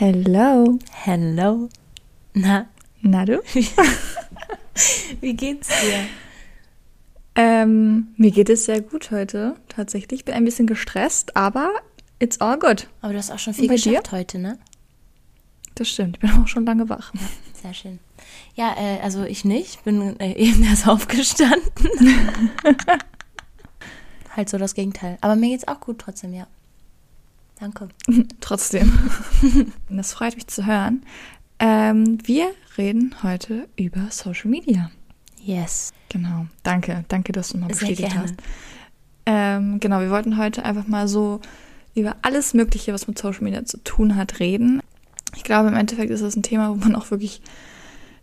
Hello. Hello. Na, Na du? wie geht's dir? Ähm, mir geht es sehr gut heute, tatsächlich. Ich bin ein bisschen gestresst, aber it's all good. Aber du hast auch schon viel geschafft dir? heute, ne? Das stimmt, ich bin auch schon lange wach. Sehr schön. Ja, äh, also ich nicht. Bin äh, eben erst aufgestanden. halt so das Gegenteil. Aber mir geht's auch gut trotzdem, ja. Danke. Trotzdem. Das freut mich zu hören. Ähm, wir reden heute über Social Media. Yes. Genau. Danke, danke, dass du mal Sehr bestätigt gerne. hast. Ähm, genau, wir wollten heute einfach mal so über alles Mögliche, was mit Social Media zu tun hat, reden. Ich glaube, im Endeffekt ist das ein Thema, wo man auch wirklich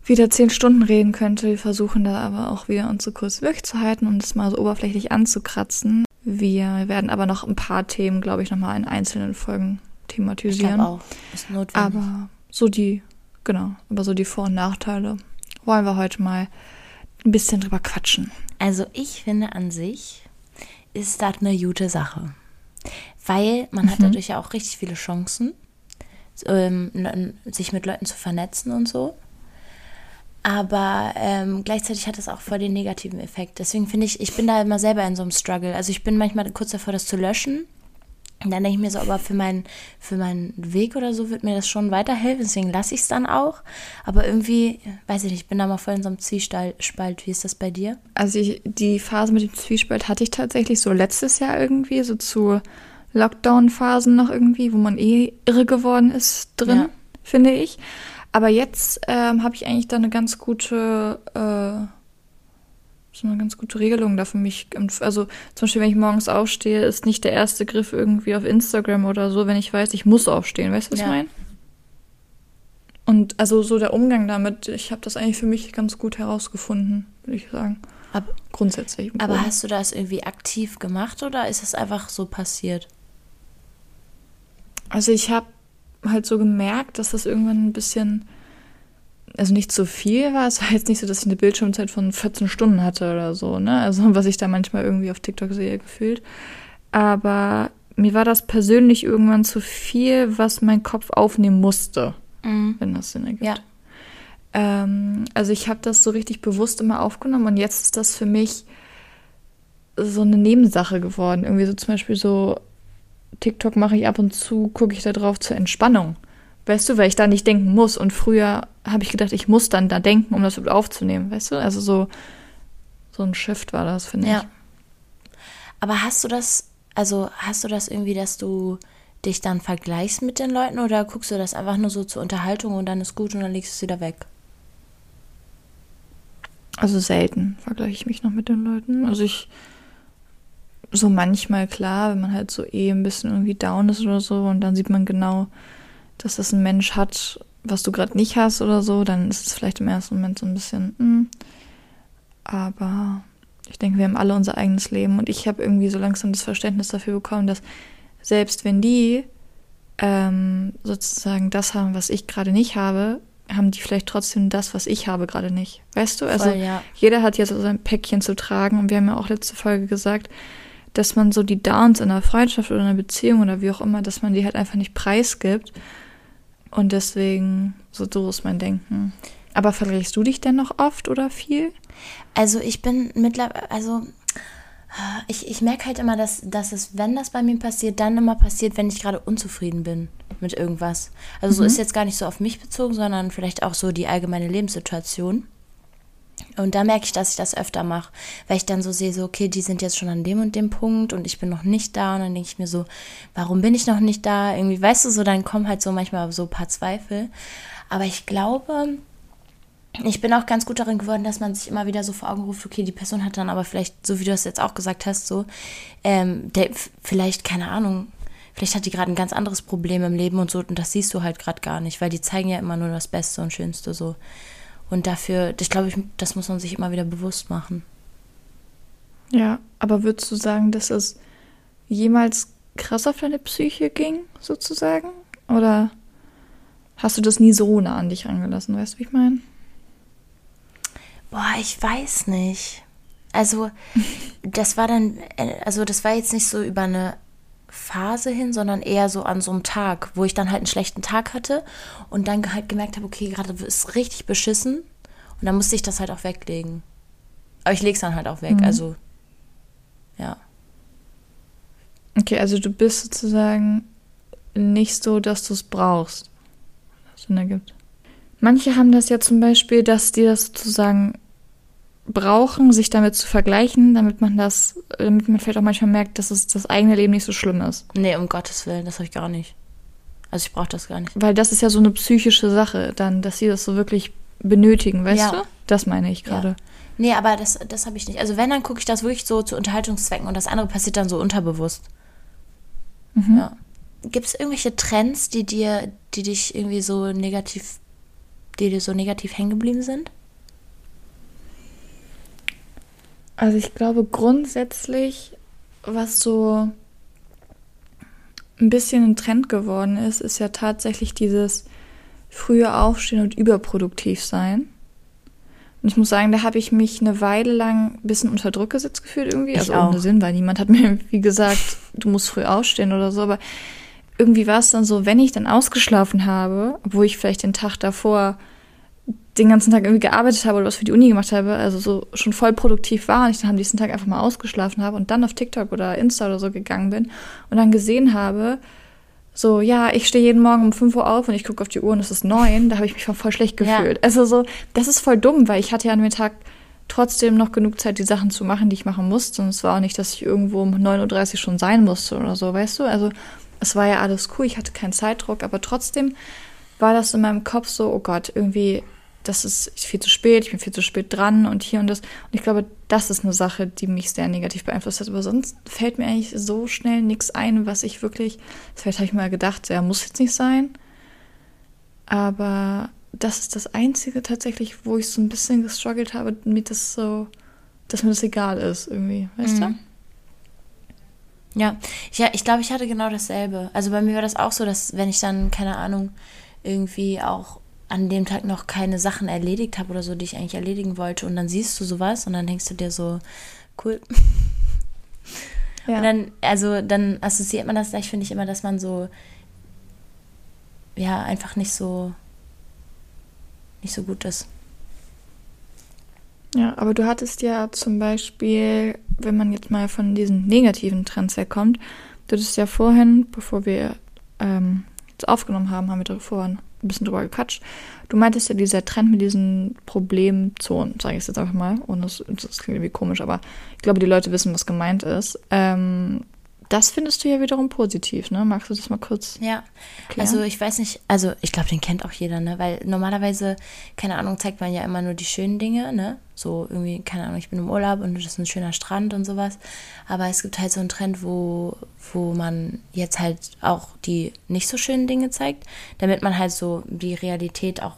wieder zehn Stunden reden könnte. Wir versuchen da aber auch wieder uns so kurz wirklich zu halten und es mal so oberflächlich anzukratzen. Wir werden aber noch ein paar Themen, glaube ich, nochmal in einzelnen Folgen Ich thematisieren. glaube auch. Ist notwendig. Aber so die, genau, aber so die Vor- und Nachteile wollen wir heute mal ein bisschen drüber quatschen. Also ich finde an sich ist das eine gute Sache. Weil man hat dadurch ja auch richtig viele Chancen, ähm, sich mit Leuten zu vernetzen und so. Aber ähm, gleichzeitig hat das auch voll den negativen Effekt. Deswegen finde ich, ich bin da immer selber in so einem Struggle. Also ich bin manchmal kurz davor, das zu löschen. Und dann denke ich mir so, aber für meinen, für meinen Weg oder so wird mir das schon weiterhelfen. Deswegen lasse ich es dann auch. Aber irgendwie, weiß ich nicht, ich bin da mal voll in so einem Zwiespalt. Wie ist das bei dir? Also ich, die Phase mit dem Zwiespalt hatte ich tatsächlich so letztes Jahr irgendwie, so zu Lockdown-Phasen noch irgendwie, wo man eh irre geworden ist drin, Ja. finde ich. Aber jetzt ähm, habe ich eigentlich da eine ganz gute, äh, so eine ganz gute Regelung da für mich. Also zum Beispiel, wenn ich morgens aufstehe, ist nicht der erste Griff irgendwie auf Instagram oder so, wenn ich weiß, ich muss aufstehen. Weißt du, was Ja. ich meine? Und also so der Umgang damit, ich habe das eigentlich für mich ganz gut herausgefunden, würde ich sagen. Ab- Grundsätzlich. Aber Groben. hast du das irgendwie aktiv gemacht oder ist es einfach so passiert? Also ich habe halt so gemerkt, dass das irgendwann ein bisschen, also nicht zu viel war. Es war jetzt nicht so, dass ich eine Bildschirmzeit von 14 Stunden hatte oder so, ne? Also was ich da manchmal irgendwie auf TikTok sehe, gefühlt. Aber mir war das persönlich irgendwann zu viel, was mein Kopf aufnehmen musste, wenn das Sinn ergibt. Ja. Ähm, also ich habe das so richtig bewusst immer aufgenommen und jetzt ist das für mich so eine Nebensache geworden. Irgendwie so zum Beispiel so TikTok mache ich ab und zu, gucke ich da drauf zur Entspannung. Weißt du, weil ich da nicht denken muss. Und früher habe ich gedacht, ich muss dann da denken, um das überhaupt aufzunehmen. Weißt du? Also so, so ein Shift war das, finde Ja. ich. Aber hast du das, also hast du das irgendwie, dass du dich dann vergleichst mit den Leuten oder guckst du das einfach nur so zur Unterhaltung und dann ist gut und dann legst du es wieder weg? Also selten vergleiche ich mich noch mit den Leuten. Also ich so manchmal klar, wenn man halt so eh ein bisschen irgendwie down ist oder so und dann sieht man genau, dass das ein Mensch hat, was du gerade nicht hast oder so, dann ist es vielleicht im ersten Moment so ein bisschen, mm. aber ich denke, wir haben alle unser eigenes Leben und ich habe irgendwie so langsam das Verständnis dafür bekommen, dass selbst wenn die ähm, sozusagen das haben, was ich gerade nicht habe, haben die vielleicht trotzdem das, was ich habe, gerade nicht. Weißt du? Also Voll, ja. jeder hat jetzt so sein Päckchen zu tragen und wir haben ja auch letzte Folge gesagt, dass man so die Downs in einer Freundschaft oder einer Beziehung oder wie auch immer, dass man die halt einfach nicht preisgibt. Und deswegen, so so ist mein Denken. Aber vergleichst du dich denn noch oft oder viel? Also ich bin mittlerweile, also ich, ich merke halt immer, dass, dass es, wenn das bei mir passiert, dann immer passiert, wenn ich gerade unzufrieden bin mit irgendwas. Also so ist jetzt gar nicht so auf mich bezogen, sondern vielleicht auch so die allgemeine Lebenssituation. Und da merke ich, dass ich das öfter mache, weil ich dann so sehe, so, okay, die sind jetzt schon an dem und dem Punkt und ich bin noch nicht da. Und dann denke ich mir so, warum bin ich noch nicht da? Irgendwie, weißt du, so, dann kommen halt so manchmal so ein paar Zweifel. Aber ich glaube, ich bin auch ganz gut darin geworden, dass man sich immer wieder so vor Augen ruft, okay, die Person hat dann aber vielleicht, so wie du es jetzt auch gesagt hast, so, ähm, der, vielleicht, keine Ahnung, vielleicht hat die gerade ein ganz anderes Problem im Leben und so, und das siehst du halt gerade gar nicht, weil die zeigen ja immer nur das Beste und Schönste so. Und dafür, ich glaube, ich, das muss man sich immer wieder bewusst machen. Ja, aber würdest du sagen, dass es jemals krass auf deine Psyche ging, sozusagen? Oder hast du das nie so nah an dich rangelassen, weißt du, wie ich meine? Boah, ich weiß nicht. Also, das war dann, äh, also das war jetzt nicht so über eine Phase hin, sondern eher so an so einem Tag, wo ich dann halt einen schlechten Tag hatte und dann halt gemerkt habe, okay, gerade ist richtig beschissen und dann musste ich das halt auch weglegen. Aber ich lege es dann halt auch weg, mhm. also ja. Okay, also du bist sozusagen nicht so, dass du es brauchst. Was Sinn ergibt. Manche haben das ja zum Beispiel, dass die das sozusagen brauchen, sich damit zu vergleichen, damit man das, damit man vielleicht auch manchmal merkt, dass es das eigene Leben nicht so schlimm ist. Nee, um Gottes Willen, das habe ich gar nicht. Also ich brauche das gar nicht. Weil das ist ja so eine psychische Sache dann, dass sie das so wirklich benötigen, weißt ja. du? Das meine ich gerade. Ja. Nee, aber das, das habe ich nicht. Also wenn, dann gucke ich das wirklich so zu Unterhaltungszwecken und das andere passiert dann so unterbewusst. Mhm. Ja. Gibt es irgendwelche Trends, die dir, die dich irgendwie so negativ, die dir so negativ hängen geblieben sind? Also ich glaube grundsätzlich, was so ein bisschen ein Trend geworden ist, ist ja tatsächlich dieses frühe Aufstehen und überproduktiv sein. Und ich muss sagen, da habe ich mich eine Weile lang ein bisschen unter Druck gesetzt gefühlt irgendwie. Ich also auch. ohne Sinn, weil niemand hat mir wie gesagt, du musst früh aufstehen oder so. Aber irgendwie war es dann so, wenn ich dann ausgeschlafen habe, obwohl ich vielleicht den Tag davor den ganzen Tag irgendwie gearbeitet habe oder was für die Uni gemacht habe, also so schon voll produktiv war und ich dann am nächsten Tag einfach mal ausgeschlafen habe und dann auf TikTok oder Insta oder so gegangen bin und dann gesehen habe, so, ja, ich stehe jeden Morgen um 5 Uhr auf und ich gucke auf die Uhr und es ist neun, da habe ich mich voll schlecht gefühlt. Ja. Also so, das ist voll dumm, weil ich hatte ja an dem Tag trotzdem noch genug Zeit, die Sachen zu machen, die ich machen musste. Und es war auch nicht, dass ich irgendwo um 9.30 Uhr schon sein musste oder so, weißt du? Also es war ja alles cool, ich hatte keinen Zeitdruck, aber trotzdem war das in meinem Kopf so, oh Gott, irgendwie das ist viel zu spät, ich bin viel zu spät dran und hier und das. Und ich glaube, das ist eine Sache, die mich sehr negativ beeinflusst hat. Aber sonst fällt mir eigentlich so schnell nichts ein, was ich wirklich, vielleicht habe ich mal gedacht, ja, muss jetzt nicht sein. Aber das ist das Einzige tatsächlich, wo ich so ein bisschen gestruggelt habe, mir das so, dass mir das egal ist irgendwie, weißt mhm. du? Ja, ja, ich glaube, ich hatte genau dasselbe. Also bei mir war das auch so, dass wenn ich dann, keine Ahnung, irgendwie auch an dem Tag noch keine Sachen erledigt habe oder so, die ich eigentlich erledigen wollte. Und dann siehst du sowas und dann denkst du dir so, cool. Ja. Und dann, also dann assoziiert man das gleich, finde ich immer, dass man so, ja, einfach nicht so, nicht so gut ist. Ja, aber du hattest ja zum Beispiel, wenn man jetzt mal von diesen negativen Trends herkommt, du hattest ja vorhin, bevor wir ähm, jetzt aufgenommen haben, haben wir davor ein bisschen drüber gequatscht. Du meintest ja dieser Trend mit diesen Problemzonen, sage ich jetzt einfach mal, und das, das klingt irgendwie komisch, aber ich glaube, die Leute wissen, was gemeint ist. Ähm, das findest du ja wiederum positiv, ne? Magst du das mal kurz? Ja, erklären? also ich weiß nicht, also ich glaube, den kennt auch jeder, ne? Weil normalerweise, keine Ahnung, zeigt man ja immer nur die schönen Dinge, ne? So irgendwie, keine Ahnung, ich bin im Urlaub und das ist ein schöner Strand und sowas. Aber es gibt halt so einen Trend, wo, wo man jetzt halt auch die nicht so schönen Dinge zeigt, damit man halt so die Realität auch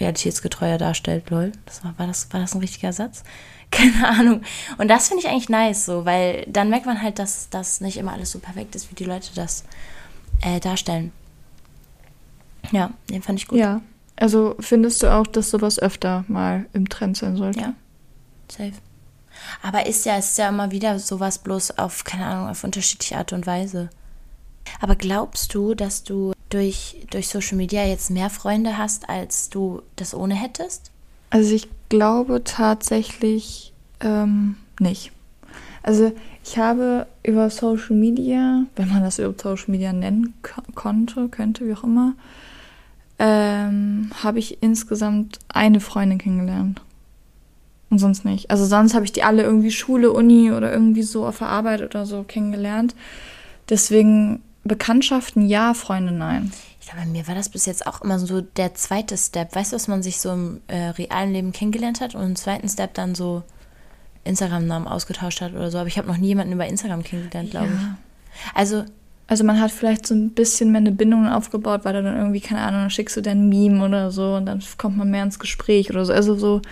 realitätsgetreuer darstellt, lol. Das war, war, das, war das ein richtiger Satz? Keine Ahnung. Und das finde ich eigentlich nice, so, weil dann merkt man halt, dass das nicht immer alles so perfekt ist, wie die Leute das äh, darstellen. Ja, den fand ich gut. Ja. Also findest du auch, dass sowas öfter mal im Trend sein sollte? Ja. Safe. Aber ist ja, ist ja immer wieder sowas bloß auf, keine Ahnung, auf unterschiedliche Art und Weise. Aber glaubst du, dass du durch, durch Social Media jetzt mehr Freunde hast, als du das ohne hättest? Also ich glaube tatsächlich ähm, nicht. Also ich habe über Social Media, wenn man das über Social Media nennen konnte, könnte, wie auch immer, ähm, habe ich insgesamt eine Freundin kennengelernt. Und sonst nicht. Also sonst habe ich die alle irgendwie Schule, Uni oder irgendwie so auf der Arbeit oder so kennengelernt. Deswegen Bekanntschaften ja, Freunde nein. Ich glaube, bei mir war das bis jetzt auch immer so der zweite Step. Weißt du, dass man sich so im äh, realen Leben kennengelernt hat und im zweiten Step dann so Instagram-Namen ausgetauscht hat oder so. Aber ich habe noch nie jemanden über Instagram kennengelernt, glaube ja. ich. Also. Also man hat vielleicht so ein bisschen mehr eine Bindung aufgebaut, weil dann irgendwie, keine Ahnung, dann schickst du dein Meme oder so und dann kommt man mehr ins Gespräch oder so. Also so,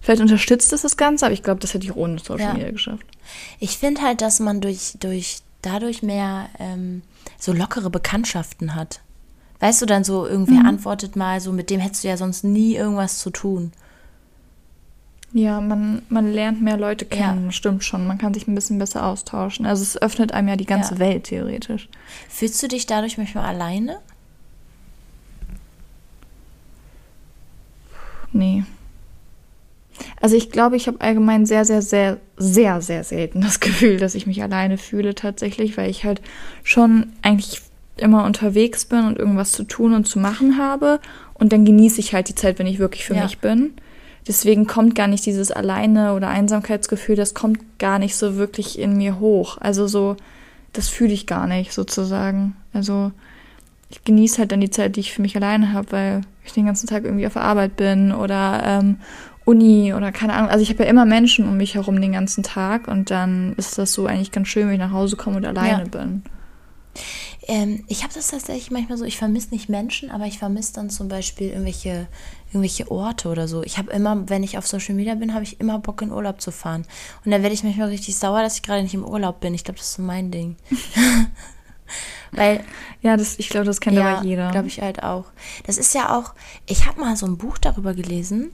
vielleicht unterstützt das das Ganze, aber ich glaube, das hätte ich ohne Social ja. Media geschafft. Ich finde halt, dass man durch, durch dadurch mehr ähm, so lockere Bekanntschaften hat. Weißt du, dann so, irgendwer mhm. antwortet mal, so mit dem hättest du ja sonst nie irgendwas zu tun. Ja, man, man lernt mehr Leute kennen, ja. stimmt schon. Man kann sich ein bisschen besser austauschen. Also es öffnet einem ja die ganze ja. Welt theoretisch. Fühlst du dich dadurch manchmal alleine? Nee. Also ich glaube, ich habe allgemein sehr, sehr, sehr, sehr, sehr selten das Gefühl, dass ich mich alleine fühle tatsächlich, weil ich halt schon eigentlich immer unterwegs bin und irgendwas zu tun und zu machen habe. Und dann genieße ich halt die Zeit, wenn ich wirklich für ja. mich bin. Deswegen kommt gar nicht dieses Alleine oder Einsamkeitsgefühl, das kommt gar nicht so wirklich in mir hoch. Also so, das fühle ich gar nicht sozusagen. Also ich genieße halt dann die Zeit, die ich für mich alleine habe, weil ich den ganzen Tag irgendwie auf der Arbeit bin oder ähm, Uni oder keine Ahnung. Also ich habe ja immer Menschen um mich herum den ganzen Tag und dann ist das so eigentlich ganz schön, wenn ich nach Hause komme und alleine ja. bin. Ähm, ich habe das tatsächlich manchmal so, ich vermisse nicht Menschen, aber ich vermisse dann zum Beispiel irgendwelche, irgendwelche Orte oder so. Ich habe immer, wenn ich auf Social Media bin, habe ich immer Bock in Urlaub zu fahren. Und dann werde ich manchmal richtig sauer, dass ich gerade nicht im Urlaub bin. Ich glaube, das ist so mein Ding. Weil. Ja, das, ich glaube, das kennt ja, aber jeder. glaube ich halt auch. Das ist ja auch, ich habe mal so ein Buch darüber gelesen,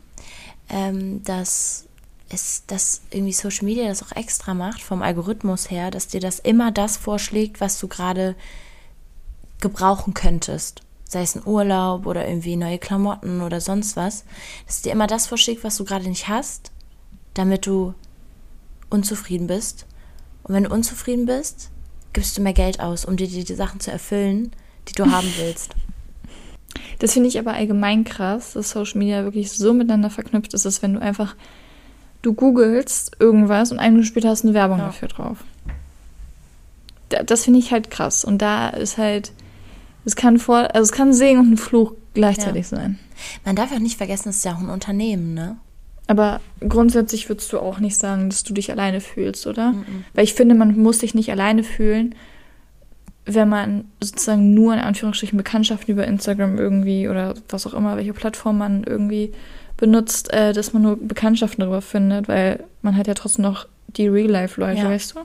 ähm, dass es, dass irgendwie Social Media das auch extra macht, vom Algorithmus her, dass dir das immer das vorschlägt, was du gerade gebrauchen könntest. Sei es ein Urlaub oder irgendwie neue Klamotten oder sonst was. Dass dir immer das vorschlägt, was du gerade nicht hast, damit du unzufrieden bist. Und wenn du unzufrieden bist, gibst du mehr Geld aus, um dir die, die Sachen zu erfüllen, die du haben willst. Das finde ich aber allgemein krass, dass Social Media wirklich so miteinander verknüpft ist, dass wenn du einfach, du googelst irgendwas und eine Minute später hast du eine Werbung ja. dafür drauf. Das finde ich halt krass. Und da ist halt, es kann vor, also es kann ein Segen und ein Fluch gleichzeitig ja. sein. Man darf auch nicht vergessen, es ist ja auch ein Unternehmen, ne? Aber grundsätzlich würdest du auch nicht sagen, dass du dich alleine fühlst, oder? Mm -mm. Weil ich finde, man muss sich nicht alleine fühlen, wenn man sozusagen nur in Anführungsstrichen Bekanntschaften über Instagram irgendwie oder was auch immer, welche Plattform man irgendwie benutzt, äh, dass man nur Bekanntschaften darüber findet, weil man hat ja trotzdem noch die Real-Life-Leute, ja. weißt du?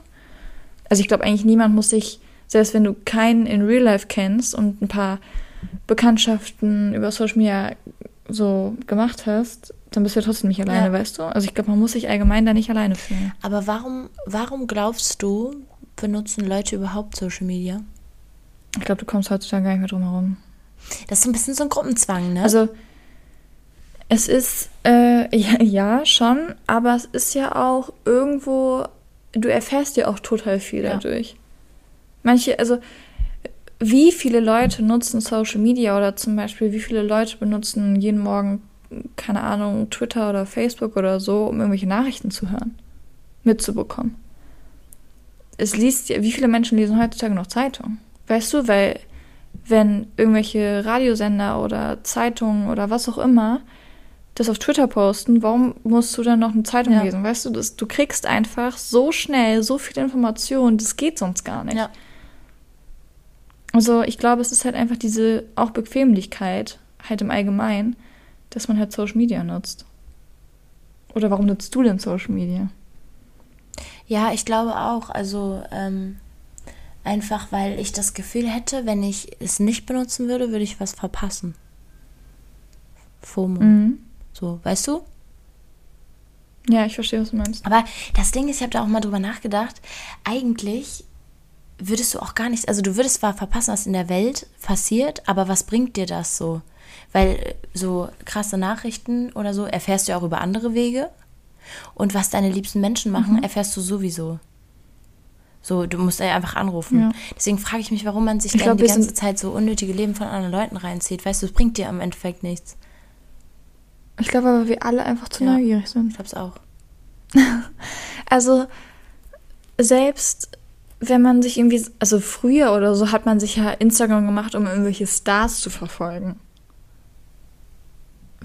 Also ich glaube eigentlich niemand muss sich, selbst wenn du keinen in Real-Life kennst und ein paar Bekanntschaften über Social Media so gemacht hast, dann bist du ja trotzdem nicht alleine, ja. weißt du? Also ich glaube, man muss sich allgemein da nicht alleine fühlen. Aber warum, warum glaubst du, benutzen Leute überhaupt Social Media? Ich glaube, du kommst heutzutage gar nicht mehr drum herum. Das ist so ein bisschen so ein Gruppenzwang, ne? Also, es ist, äh, ja, ja, schon, aber es ist ja auch irgendwo, du erfährst ja auch total viel ja. dadurch. Manche, also, wie viele Leute nutzen Social Media oder zum Beispiel, wie viele Leute benutzen jeden Morgen, keine Ahnung, Twitter oder Facebook oder so, um irgendwelche Nachrichten zu hören, mitzubekommen? es liest ja, wie viele Menschen lesen heutzutage noch Zeitung? Weißt du, weil wenn irgendwelche Radiosender oder Zeitungen oder was auch immer das auf Twitter posten, warum musst du dann noch eine Zeitung ja. lesen? Weißt du, das, du kriegst einfach so schnell so viele Informationen, das geht sonst gar nicht. Ja. Also ich glaube, es ist halt einfach diese auch Bequemlichkeit halt im Allgemeinen, dass man halt Social Media nutzt. Oder warum nutzt du denn Social Media? Ja, ich glaube auch. Also ähm, einfach, weil ich das Gefühl hätte, wenn ich es nicht benutzen würde, würde ich was verpassen. FOMO. Mhm. So, weißt du? Ja, ich verstehe, was du meinst. Aber das Ding ist, ich habe da auch mal drüber nachgedacht, eigentlich würdest du auch gar nichts, also du würdest zwar verpassen, was in der Welt passiert, aber was bringt dir das so? Weil äh, so krasse Nachrichten oder so erfährst du ja auch über andere Wege. Und was deine liebsten Menschen machen, mhm. erfährst du sowieso. So, du musst ja einfach anrufen. Ja. Deswegen frage ich mich, warum man sich dann die ganze Zeit so unnötige Leben von anderen Leuten reinzieht. Weißt du, es bringt dir im Endeffekt nichts. Ich glaube aber, wir alle einfach zu ja, neugierig sind. Ich glaube es auch. also, selbst wenn man sich irgendwie, also früher oder so, hat man sich ja Instagram gemacht, um irgendwelche Stars zu verfolgen.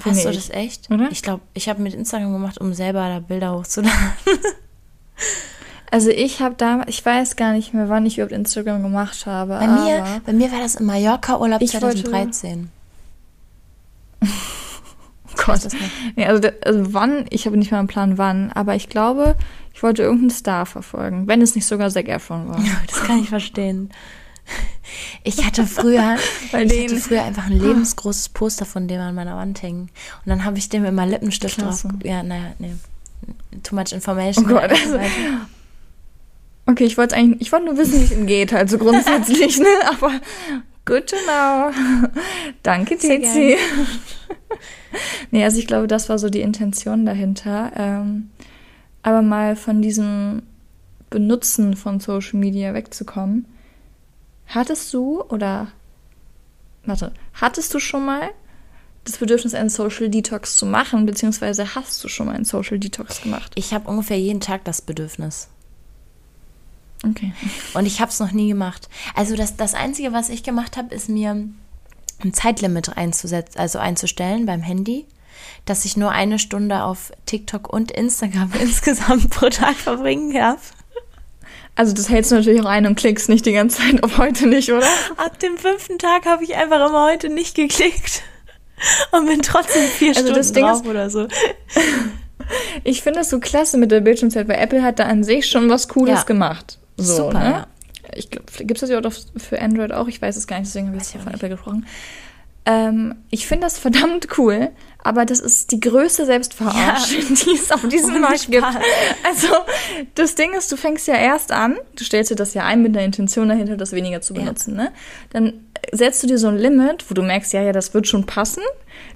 Hast du das echt? Oder? Ich glaube, ich habe mit Instagram gemacht, um selber da Bilder hochzuladen. Also ich habe damals, ich weiß gar nicht mehr, wann ich überhaupt Instagram gemacht habe. Bei, mir, bei mir war das im Mallorca-Urlaub 2013. oh Gott. Nee, also, also wann, ich habe nicht mal einen Plan wann, aber ich glaube, ich wollte irgendeinen Star verfolgen, wenn es nicht sogar Zac Efron war. Ja, das kann ich verstehen. Ich hatte früher, Bei ich hatte früher einfach ein lebensgroßes Poster von dem an meiner Wand hängen. Und dann habe ich dem immer Lippenstift drauf. Ja, naja, nee. too much information. Oh Gott, also, okay, ich wollte eigentlich, ich wollte nur wissen, wie es ihm geht, also grundsätzlich, ne? Aber good to know. Danke, Tizi. nee, also ich glaube, das war so die Intention dahinter. Ähm, aber mal von diesem Benutzen von Social Media wegzukommen. Hattest du oder warte, hattest du schon mal das Bedürfnis, einen Social Detox zu machen, beziehungsweise hast du schon mal einen Social Detox gemacht? Ich habe ungefähr jeden Tag das Bedürfnis. Okay. Und ich habe es noch nie gemacht. Also das, das Einzige, was ich gemacht habe, ist mir ein Zeitlimit einzusetzen, also einzustellen beim Handy, dass ich nur eine Stunde auf TikTok und Instagram insgesamt pro Tag verbringen darf. Also das hältst du natürlich auch ein und klickst nicht die ganze Zeit auf heute nicht, oder? Ab dem fünften Tag habe ich einfach immer heute nicht geklickt und bin trotzdem vier also Stunden das Ding drauf ist, oder so. Ich finde das so klasse mit der Bildschirmzeit, weil Apple hat da an sich schon was Cooles ja. gemacht. So, Super, ne? ja. Ich glaube, gibt es das ja auch für Android auch? Ich weiß es gar nicht, deswegen habe ich ja von Apple gesprochen. Ähm, ich finde das verdammt cool, aber das ist die größte Selbstverarschung, ja. die es auf diesem Markt gibt. Also, das Ding ist, du fängst ja erst an, du stellst dir das ja ein mit einer Intention dahinter, das weniger zu benutzen, ja. ne? Dann setzt du dir so ein Limit, wo du merkst, ja, ja, das wird schon passen.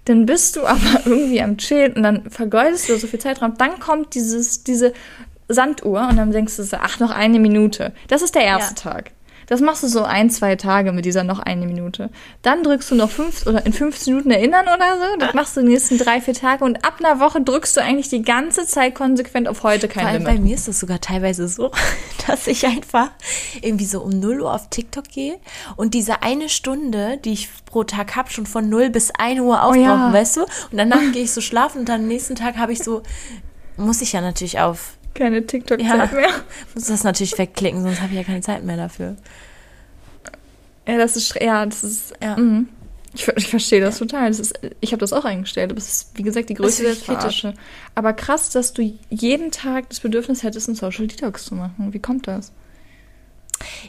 Dann bist du aber irgendwie am Chillen und dann vergeudest du so viel Zeitraum. Dann kommt dieses, diese Sanduhr und dann denkst du so, ach, noch eine Minute. Das ist der erste ja. Tag. Das machst du so ein, zwei Tage mit dieser noch eine Minute. Dann drückst du noch fünf oder in 15 Minuten erinnern oder so. Das machst du die nächsten drei, vier Tage und ab einer Woche drückst du eigentlich die ganze Zeit konsequent auf heute kein Vor allem Limit. Bei mir ist das sogar teilweise so, dass ich einfach irgendwie so um 0 Uhr auf TikTok gehe und diese eine Stunde, die ich pro Tag habe, schon von 0 bis 1 Uhr aufbrauchen, oh ja. weißt du? Und danach gehe ich so schlafen und dann am nächsten Tag habe ich so, muss ich ja natürlich auf keine TikTok-Zeit ja, mehr. Muss das natürlich wegklicken, sonst habe ich ja keine Zeit mehr dafür. Ja, das ist, ja, das ist, ja. Mh. Ich, ich verstehe das ja. total. Das ist, ich habe das auch eingestellt. Das ist, wie gesagt, die größte Selbstverarsche. Aber krass, dass du jeden Tag das Bedürfnis hättest, einen Social Detox zu machen. Wie kommt das?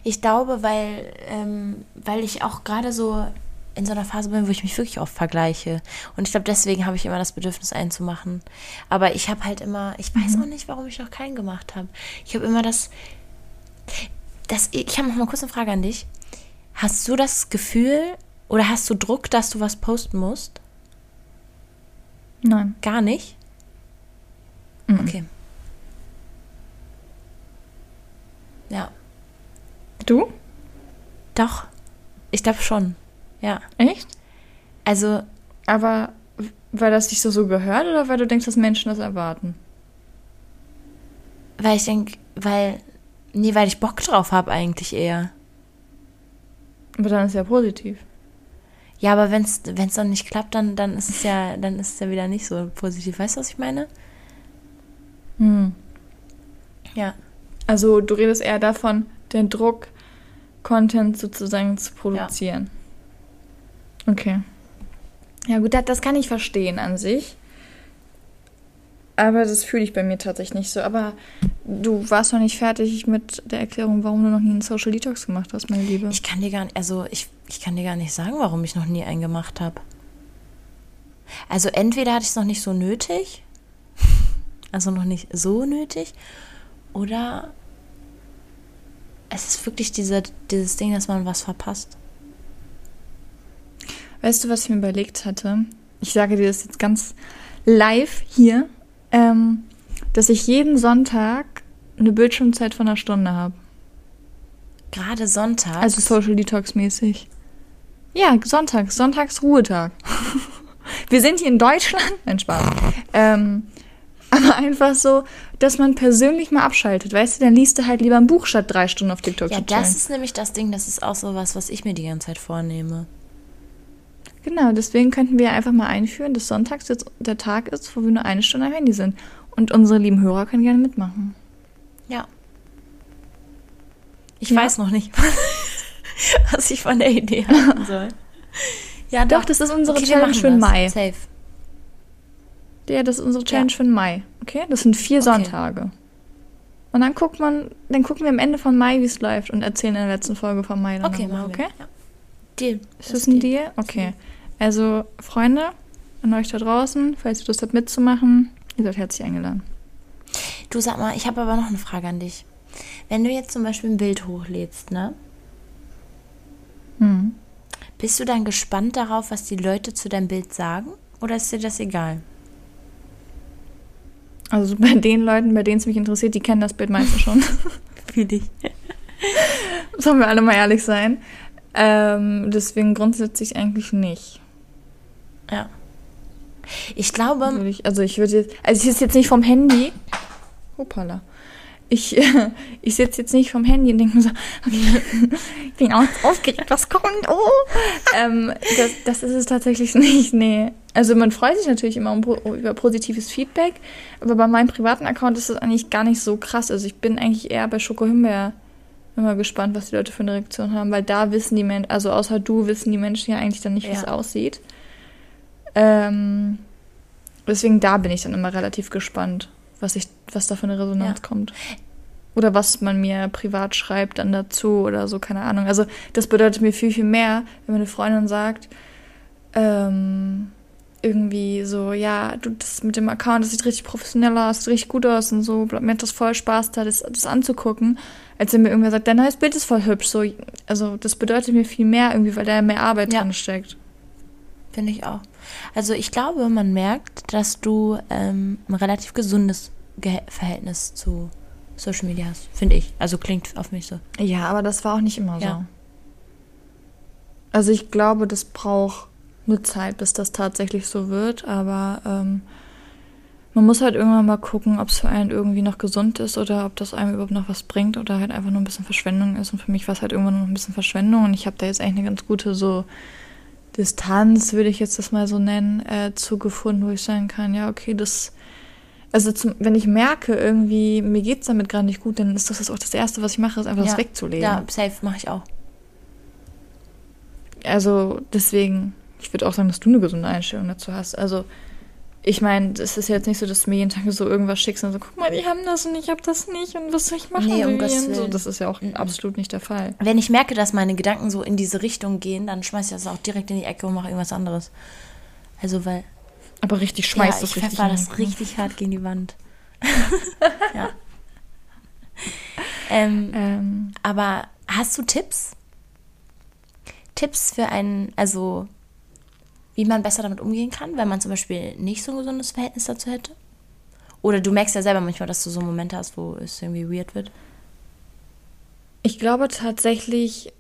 Ich glaube, weil, ähm, weil ich auch gerade so in so einer Phase bin, wo ich mich wirklich oft vergleiche. Und ich glaube, deswegen habe ich immer das Bedürfnis einzumachen. Aber ich habe halt immer, ich weiß mhm. auch nicht, warum ich noch keinen gemacht habe. Ich habe immer das, das ich habe noch mal kurz eine Frage an dich. Hast du das Gefühl oder hast du Druck, dass du was posten musst? Nein. Gar nicht? Mhm. Okay. Ja. Du? Doch. Ich glaube schon. Ja. Echt? Also. Aber weil das dich so, so gehört oder weil du denkst, dass Menschen das erwarten? Weil ich denke, weil. Nee, weil ich Bock drauf habe eigentlich eher. Aber dann ist ja positiv. Ja, aber wenn es dann nicht klappt, dann, dann ist es ja, dann ist es ja wieder nicht so positiv. Weißt du, was ich meine? Hm. Ja. Also du redest eher davon, den Druck, Content sozusagen zu produzieren. Ja. Okay. Ja, gut, das, kann ich verstehen an sich. Aber das fühle ich bei mir tatsächlich nicht so. Aber du warst noch nicht fertig mit der Erklärung, warum du noch nie einen Social Detox gemacht hast, meine Liebe. Ich kann dir gar nicht, also ich, ich kann dir gar nicht sagen, warum ich noch nie einen gemacht habe. Also entweder hatte ich es noch nicht so nötig, also noch nicht so nötig, oder es ist wirklich diese, dieses Ding, dass man was verpasst. Weißt du, was ich mir überlegt hatte? Ich sage dir das jetzt ganz live hier, ähm, dass ich jeden Sonntag eine Bildschirmzeit von einer Stunde habe. Gerade Sonntag? Also Social Detox mäßig. Ja, Sonntag, Sonntags Ruhetag. Wir sind hier in Deutschland. Nein, Spaß. Ähm, aber einfach so, dass man persönlich mal abschaltet. Weißt du, dann liest du halt lieber ein Buch statt drei Stunden auf TikTok ja, das ist nämlich das Ding, das ist auch so was, was ich mir die ganze Zeit vornehme. Genau, deswegen könnten wir einfach mal einführen, dass sonntags jetzt der Tag ist, wo wir nur eine Stunde am Handy sind. Und unsere lieben Hörer können gerne mitmachen. Ja. Ich ja. weiß noch nicht, was ich von der Idee halten soll. Ja, doch, doch das ist unsere okay, Challenge für Mai. Safe. Ja, das ist unsere Challenge ja. für Mai. Okay? Das sind vier okay. Sonntage. Und dann guckt man, dann gucken wir am Ende von Mai, wie es läuft und erzählen in der letzten Folge von Mai dann okay, nochmal, okay? Ja. Deal. Ist das, das ein Deal? Okay. Also, Freunde, an euch da draußen, falls ihr Lust habt mitzumachen, ihr seid herzlich eingeladen. Du sag mal, ich habe aber noch eine Frage an dich. Wenn du jetzt zum Beispiel ein Bild hochlädst, ne? Hm. Bist du dann gespannt darauf, was die Leute zu deinem Bild sagen? Oder ist dir das egal? Also bei den Leuten, bei denen es mich interessiert, die kennen das Bild meistens schon. Fühl ich. Sollen wir alle mal ehrlich sein. Ähm, deswegen grundsätzlich eigentlich nicht. Ja. Ich glaube. Würde ich, also ich würde jetzt, also ich ist jetzt nicht vom Handy. Hoppala. Ich, ich sitze jetzt nicht vom Handy und denke mir so, okay, ich bin auch aufgeregt, was kommt, oh. ähm, das, das ist es tatsächlich nicht, nee. Also man freut sich natürlich immer um, über positives Feedback, aber bei meinem privaten Account ist das eigentlich gar nicht so krass. Also ich bin eigentlich eher bei Schoko Himbeer immer gespannt, was die Leute für eine Reaktion haben, weil da wissen die Menschen, also außer du wissen die Menschen ja eigentlich dann nicht, wie Ja. es aussieht. Ähm, deswegen da bin ich dann immer relativ gespannt, was ich, was da für eine Resonanz Ja. kommt. Oder was man mir privat schreibt dann dazu oder so, keine Ahnung. Also das bedeutet mir viel, viel mehr, wenn meine Freundin sagt, ähm, irgendwie so, ja, du, das mit dem Account, das sieht richtig professionell aus, sieht richtig gut aus und so, mir hat das voll Spaß da, das, das anzugucken, als wenn mir irgendwer sagt, dein neues Bild ist voll hübsch, so, also das bedeutet mir viel mehr irgendwie, weil da mehr Arbeit Ja. drin steckt. Finde ich auch. Also ich glaube, man merkt, dass du ähm, ein relativ gesundes Ge Verhältnis zu Social Media hast. Finde ich. Also klingt auf mich so. Ja, aber das war auch nicht immer Ja. so. Also ich glaube, das braucht eine Zeit, bis das tatsächlich so wird, aber ähm, man muss halt irgendwann mal gucken, ob es für einen irgendwie noch gesund ist oder ob das einem überhaupt noch was bringt oder halt einfach nur ein bisschen Verschwendung ist. Und für mich war es halt irgendwann noch ein bisschen Verschwendung und ich habe da jetzt eigentlich eine ganz gute so Distanz, würde ich jetzt das mal so nennen, äh, zugefunden, wo ich sagen kann, ja, okay, das also zum, wenn ich merke, irgendwie, mir geht's damit gerade nicht gut, dann ist das auch das Erste, was ich mache, ist einfach das ja. wegzulegen. Ja, safe mache ich auch. Also deswegen, ich würde auch sagen, dass du eine gesunde Einstellung dazu hast. Also ich meine, es ist jetzt nicht so, dass du mir jeden Tag so irgendwas schickst und so, guck mal, die haben das und ich habe das nicht und was soll ich machen? Nee, um? Gottes so, das ist ja auch Mhm. absolut nicht der Fall. Wenn ich merke, dass meine Gedanken so in diese Richtung gehen, dann schmeiß ich das auch direkt in die Ecke und mache irgendwas anderes. Also weil Aber richtig schmeißt ja, das ich richtig. pfeffer in das richtig hart gegen die Wand. ja. Ähm, Ähm, aber hast du Tipps? Tipps für einen, also wie man besser damit umgehen kann, wenn man zum Beispiel nicht so ein gesundes Verhältnis dazu hätte? Oder du merkst ja selber manchmal, dass du so Momente hast, wo es irgendwie weird wird. ich glaube tatsächlich,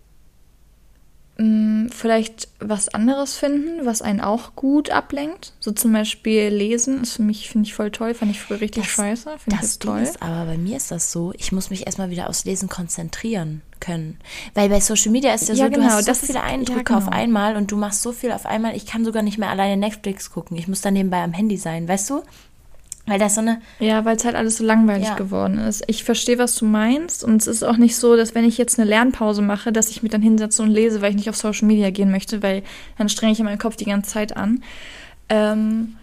mh, vielleicht was anderes finden, was einen auch gut ablenkt. So zum Beispiel lesen ist für mich, finde ich voll toll, fand ich früher richtig Das- scheiße, finde ich Das Ding toll. ist aber bei mir ist das so, ich muss mich erstmal wieder aufs Lesen konzentrieren können. Weil bei Social Media ist ja, Ja, so, du genau, hast so das ist- viele ja, Eindrücke auf genau. einmal und du machst so viel auf einmal, ich kann sogar nicht mehr alleine Netflix gucken. Ich muss dann nebenbei am Handy sein, weißt du? Weil das so eine, Ja, weil es halt alles so langweilig Ja. geworden ist. Ich verstehe, was du meinst. Und es ist auch nicht so, dass wenn ich jetzt eine Lernpause mache, dass ich mich dann hinsetze und lese, weil ich nicht auf Social Media gehen möchte, weil dann strenge ich ja meinen Kopf die ganze Zeit an. Ähm,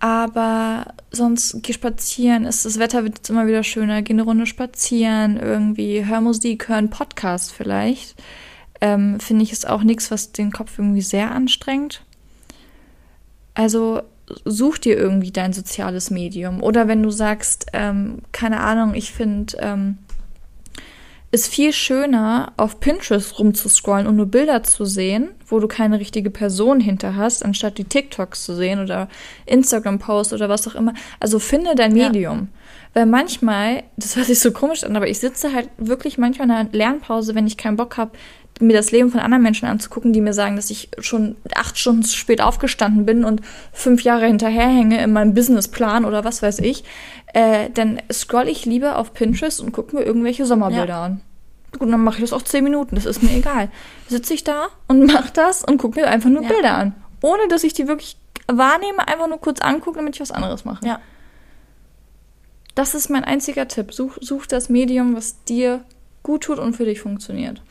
aber sonst geh spazieren. Es, das Wetter wird jetzt immer wieder schöner. Geh eine Runde spazieren, irgendwie, hör Musik, hör einen Podcast vielleicht. Ähm, Finde ich ist auch nichts, was den Kopf irgendwie sehr anstrengt. Also such dir irgendwie dein soziales Medium. Oder wenn du sagst, ähm, keine Ahnung, ich finde, ähm, ist viel schöner, auf Pinterest rumzuscrollen und nur Bilder zu sehen, wo du keine richtige Person hinter hast, anstatt die TikToks zu sehen oder Instagram-Posts oder was auch immer. Also finde dein Ja. Medium. Weil manchmal, das hört sich so komisch an, aber ich sitze halt wirklich manchmal in einer Lernpause, wenn ich keinen Bock habe, mir das Leben von anderen Menschen anzugucken, die mir sagen, dass ich schon acht Stunden zu spät aufgestanden bin und fünf Jahre hinterherhänge in meinem Businessplan oder was weiß ich, äh, dann scroll ich lieber auf Pinterest und gucke mir irgendwelche Sommerbilder Ja. an. Gut, dann mache ich das auch zehn Minuten, das ist mir egal. Sitze ich da und mache das und gucke mir einfach nur Ja. Bilder an. Ohne dass ich die wirklich wahrnehme, einfach nur kurz angucke, damit ich was anderes mache. ja. Das ist mein einziger Tipp. Such, such das Medium, was dir gut tut und für dich funktioniert.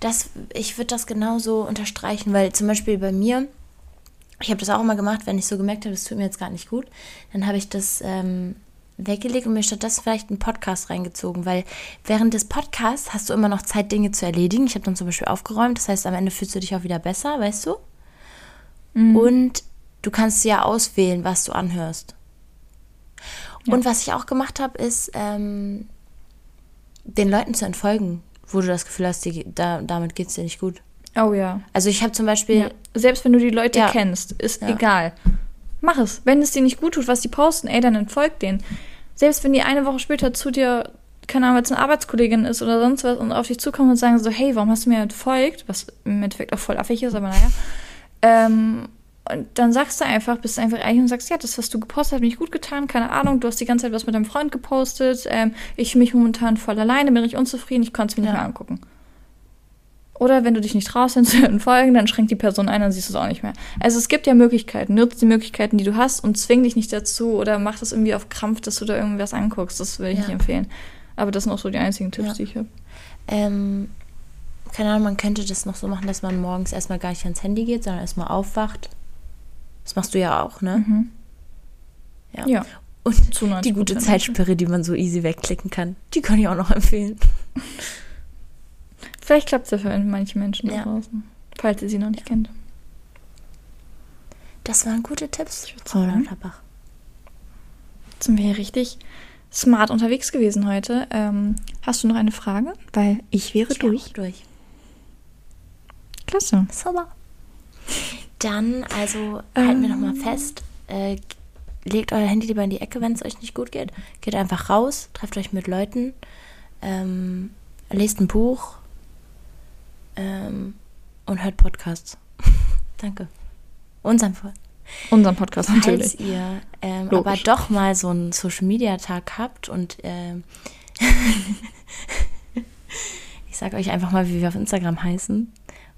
Das, ich würde das genauso unterstreichen, weil zum Beispiel bei mir, ich habe das auch immer gemacht, wenn ich so gemerkt habe, das tut mir jetzt gar nicht gut, dann habe ich das ähm, weggelegt und mir stattdessen vielleicht einen Podcast reingezogen, weil während des Podcasts hast du immer noch Zeit, Dinge zu erledigen. Ich habe dann zum Beispiel aufgeräumt, das heißt, am Ende fühlst du dich auch wieder besser, weißt du? Und du kannst ja auswählen, was du anhörst. Und was ich auch gemacht habe, ist, ähm, den Leuten zu entfolgen, wo du das Gefühl hast, die, da, damit geht es dir nicht gut. Oh ja. Also ich habe zum Beispiel, ja. Selbst wenn du die Leute Ja. kennst, ist Ja. egal. Mach es. Wenn es dir nicht gut tut, was die posten, ey, dann entfolg denen. Selbst wenn die eine Woche später zu dir, keine Ahnung, es eine Arbeitskollegin ist oder sonst was und auf dich zukommen und sagen so, hey, warum hast du mir entfolgt? Was im Endeffekt auch voll affig ist, aber naja. Ähm, und dann sagst du einfach, bist du einfach ehrlich und sagst, ja, das, was du gepostet hast, hat mir nicht gut getan, keine Ahnung, du hast die ganze Zeit was mit deinem Freund gepostet, ähm, ich fühle mich momentan voll alleine, bin ich unzufrieden, ich konnte es mir nicht Ja. mehr angucken. Oder wenn du dich nicht traust, dann zu entfolgen, dann schränkt die Person ein, dann siehst du es auch nicht mehr. Also es gibt ja Möglichkeiten. Nutz die Möglichkeiten, die du hast und zwing dich nicht dazu oder mach das irgendwie auf Krampf, dass du da irgendwas anguckst. Das will ich Ja. nicht empfehlen. Aber das sind auch so die einzigen Tipps, Ja. die ich habe. ähm, keine Ahnung, man könnte das noch so machen, dass man morgens erstmal gar nicht ans Handy geht, sondern erstmal aufwacht. Das machst du ja auch, ne? Mhm. Ja. Ja. Und Zu 90%. die gute Zeitsperre, die man so easy wegklicken kann, die kann ich auch noch empfehlen. Vielleicht klappt es ja für manche Menschen Ja. da draußen. Falls ihr sie noch nicht kennt. Das waren gute Tipps, Frau sagen. Lauterbach. Jetzt sind wir hier richtig smart unterwegs gewesen heute. Ähm, hast du noch eine Frage? Weil ich wäre Ich durch. auch durch. Klasse. Sauber. Dann, also, halten wir Ähm. nochmal fest. Äh, legt euer Handy lieber in die Ecke, wenn es euch nicht gut geht. Geht einfach raus, trefft euch mit Leuten, ähm, lest ein Buch ähm, und hört Podcasts. Danke. Unseren. Unseren Podcast natürlich. Falls ihr ähm, aber doch mal so einen Social Media Tag habt und ähm, ich sage euch einfach mal, wie wir auf Instagram heißen.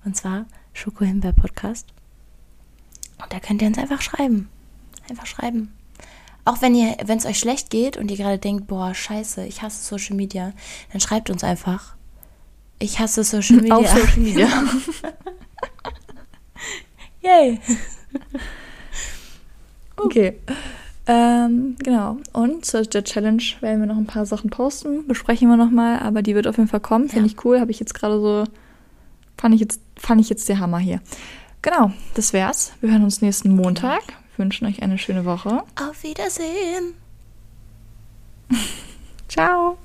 Und zwar Schokohimbeer Podcast. Und da könnt ihr uns einfach schreiben. Einfach schreiben. Auch wenn ihr, wenn es euch schlecht geht und ihr gerade denkt, boah, scheiße, ich hasse Social Media, dann schreibt uns einfach. Ich hasse Social Media. Auf Social Media. Yay. Okay. Ähm, genau. Und zur Challenge werden wir noch ein paar Sachen posten. Besprechen wir nochmal, aber die wird auf jeden Fall kommen. Finde Ja. ich cool. Habe ich jetzt gerade so. Fand ich jetzt, fand ich jetzt der Hammer hier. Genau, das wär's. Wir hören uns nächsten Montag. Wünschen euch eine schöne Woche. Auf Wiedersehen. Ciao.